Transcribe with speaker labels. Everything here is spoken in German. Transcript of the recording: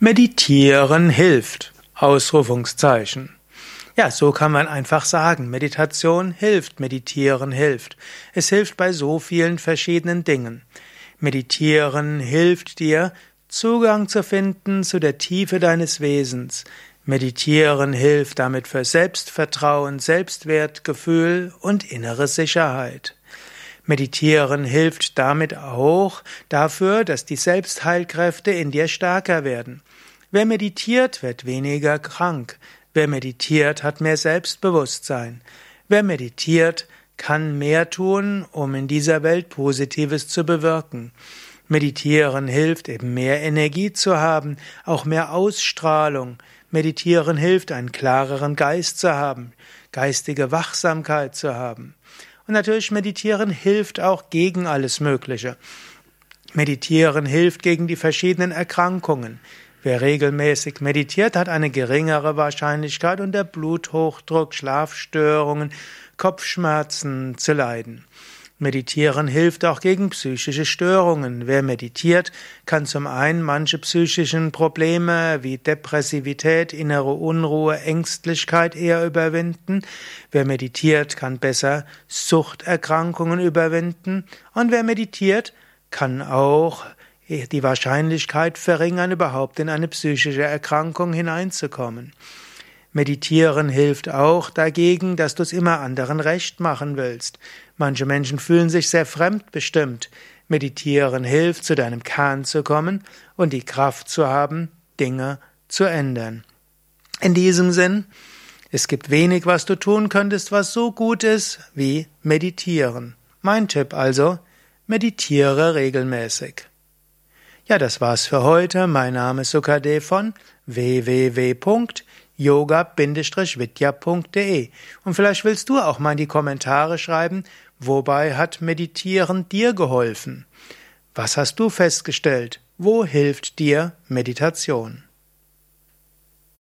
Speaker 1: Meditieren hilft. Ausrufungszeichen. Ja, so kann man einfach sagen. Meditation hilft, meditieren hilft. Es hilft bei so vielen verschiedenen Dingen. Meditieren hilft dir, Zugang zu finden zu der Tiefe deines Wesens. Meditieren hilft damit für Selbstvertrauen, Selbstwertgefühl und innere Sicherheit. Meditieren hilft damit auch dafür, dass die Selbstheilkräfte in dir stärker werden. Wer meditiert, wird weniger krank. Wer meditiert, hat mehr Selbstbewusstsein. Wer meditiert, kann mehr tun, um in dieser Welt Positives zu bewirken. Meditieren hilft eben mehr Energie zu haben, auch mehr Ausstrahlung. Meditieren hilft, einen klareren Geist zu haben, geistige Wachsamkeit zu haben. Und natürlich meditieren hilft auch gegen alles Mögliche. Meditieren hilft gegen die verschiedenen Erkrankungen. Wer regelmäßig meditiert, hat eine geringere Wahrscheinlichkeit unter Bluthochdruck, Schlafstörungen, Kopfschmerzen zu leiden. Meditieren hilft auch gegen psychische Störungen. Wer meditiert, kann zum einen manche psychischen Probleme wie Depressivität, innere Unruhe, Ängstlichkeit eher überwinden. Wer meditiert, kann besser Suchterkrankungen überwinden. Und wer meditiert, kann auch die Wahrscheinlichkeit verringern, überhaupt in eine psychische Erkrankung hineinzukommen. Meditieren hilft auch dagegen, dass du es immer anderen recht machen willst. Manche Menschen fühlen sich sehr fremdbestimmt. Meditieren hilft, zu deinem Kern zu kommen und die Kraft zu haben, Dinge zu ändern. In diesem Sinn, es gibt wenig, was du tun könntest, was so gut ist wie meditieren. Mein Tipp also, meditiere regelmäßig. Ja, das war's für heute. Mein Name ist Sukade von www.yoga-vidya.de und vielleicht willst du auch mal in die Kommentare schreiben, wobei hat Meditieren dir geholfen? Was hast du festgestellt? Wo hilft dir Meditation?